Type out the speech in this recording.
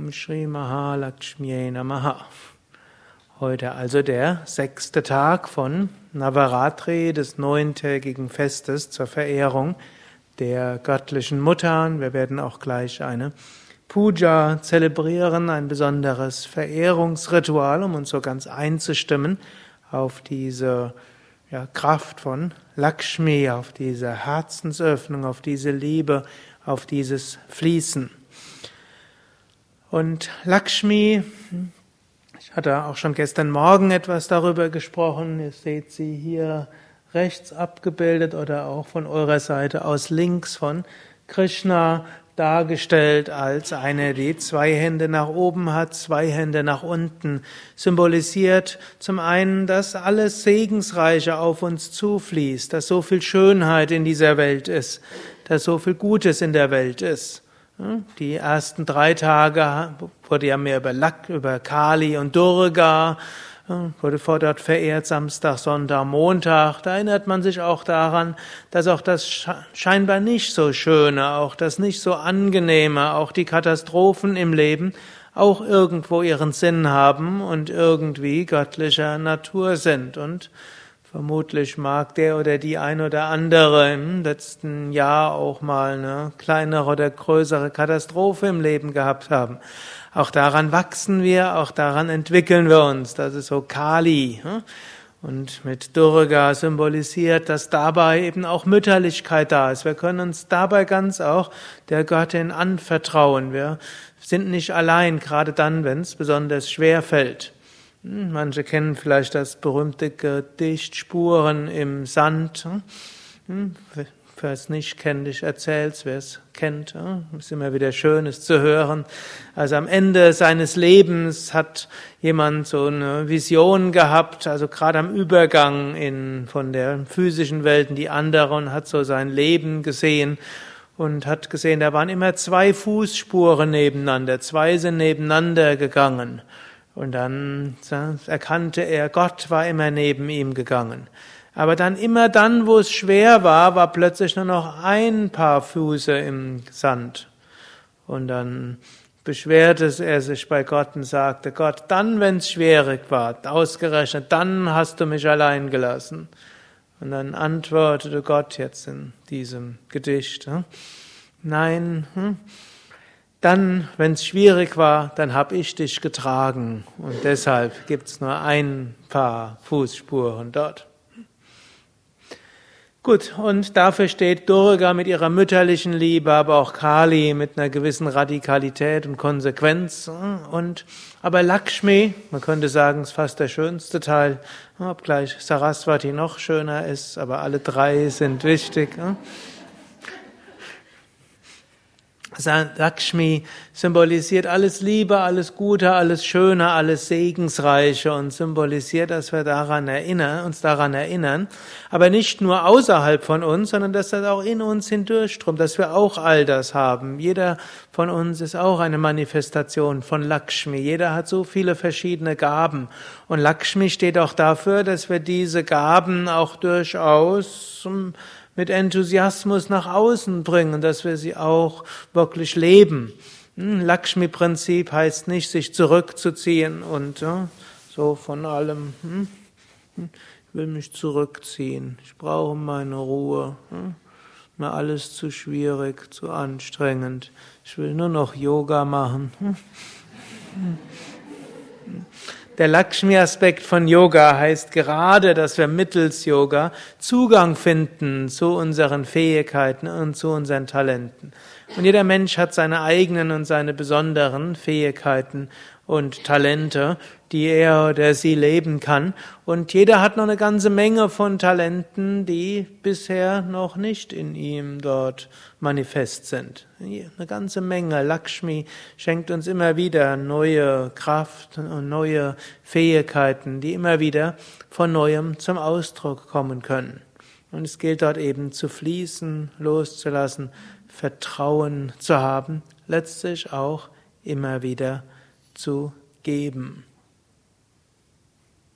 Om Shri Mahalakshmi Namaha. Heute also der sechste Tag von Navaratri, des neuntägigen Festes zur Verehrung der göttlichen Mutter. Wir werden auch gleich eine Puja zelebrieren, ein besonderes Verehrungsritual, um uns so ganz einzustimmen auf diese ja, Kraft von Lakshmi, auf diese Herzensöffnung, auf diese Liebe, auf dieses Fließen. Und Lakshmi, ich hatte auch schon gestern Morgen etwas darüber gesprochen, ihr seht sie hier rechts abgebildet oder auch von eurer Seite aus links von Krishna dargestellt als eine, die zwei Hände nach oben hat, zwei Hände nach unten, symbolisiert zum einen, dass alles Segensreiche auf uns zufließt, dass so viel Schönheit in dieser Welt ist, dass so viel Gutes in der Welt ist. Die ersten drei Tage wurde ja mehr über Lak, über Kali und Durga, wurde vor dort verehrt, Samstag, Sonntag, Montag. Da erinnert man sich auch daran, dass auch das scheinbar nicht so Schöne, auch das nicht so Angenehme, auch die Katastrophen im Leben auch irgendwo ihren Sinn haben und irgendwie göttlicher Natur sind. Und Vermutlich mag der oder die ein oder andere im letzten Jahr auch mal eine kleinere oder größere Katastrophe im Leben gehabt haben. Auch daran wachsen wir, auch daran entwickeln wir uns. Das ist so Kali. Hm? Und mit Durga symbolisiert, dass dabei eben auch Mütterlichkeit da ist. Wir können uns dabei ganz auch der Göttin anvertrauen. Wir sind nicht allein, gerade dann, wenn es besonders schwer fällt. Hm, manche kennen vielleicht das berühmte Gedicht Spuren im Sand. Hm, wer es nicht kennt, ich erzähl's, wer es kennt. Hm, ist immer wieder schön, es zu hören. Also am Ende seines Lebens hat jemand so eine Vision gehabt, also gerade am Übergang in, von der physischen Welt in die andere und hat so sein Leben gesehen und hat gesehen, da waren immer zwei Fußspuren nebeneinander, zwei sind nebeneinander gegangen. Und dann erkannte er, Gott war immer neben ihm gegangen. Aber dann immer dann, wo es schwer war, war plötzlich nur noch ein paar Füße im Sand. Und dann beschwerte er sich bei Gott und sagte, Gott, dann, wenn es schwierig war, ausgerechnet, dann hast du mich allein gelassen. Und dann antwortete Gott jetzt in diesem Gedicht, nein, hm, dann, wenn es schwierig war, dann habe ich dich getragen und deshalb gibt es nur ein paar Fußspuren dort. Gut, und dafür steht Durga mit ihrer mütterlichen Liebe, aber auch Kali mit einer gewissen Radikalität und Konsequenz. Und, aber Lakshmi, man könnte sagen, ist fast der schönste Teil, obgleich Saraswati noch schöner ist, aber alle drei sind wichtig. Lakshmi symbolisiert alles Liebe, alles Gute, alles Schöne, alles Segensreiche und symbolisiert, dass wir daran erinnern, uns daran erinnern, aber nicht nur außerhalb von uns, sondern dass das auch in uns hindurchströmt, dass wir auch all das haben. Jeder von uns ist auch eine Manifestation von Lakshmi. Jeder hat so viele verschiedene Gaben. Und Lakshmi steht auch dafür, dass wir diese Gaben auch durchaus mit Enthusiasmus nach außen bringen, dass wir sie auch wirklich leben. Hm, Lakshmi-Prinzip heißt nicht, sich zurückzuziehen und ja, so von allem. Hm, hm, ich will mich zurückziehen. Ich brauche meine Ruhe. Mir alles zu schwierig, zu anstrengend. Ich will nur noch Yoga machen. Der Lakshmi-Aspekt von Yoga heißt gerade, dass wir mittels Yoga Zugang finden zu unseren Fähigkeiten und zu unseren Talenten. Und jeder Mensch hat seine eigenen und seine besonderen Fähigkeiten und Talente, die er oder sie leben kann. Und jeder hat noch eine ganze Menge von Talenten, die bisher noch nicht in ihm dort manifest sind. Eine ganze Menge. Lakshmi schenkt uns immer wieder neue Kraft und neue Fähigkeiten, die immer wieder von neuem zum Ausdruck kommen können. Und es gilt dort eben zu fließen, loszulassen, Vertrauen zu haben, letztlich auch immer wieder zu geben.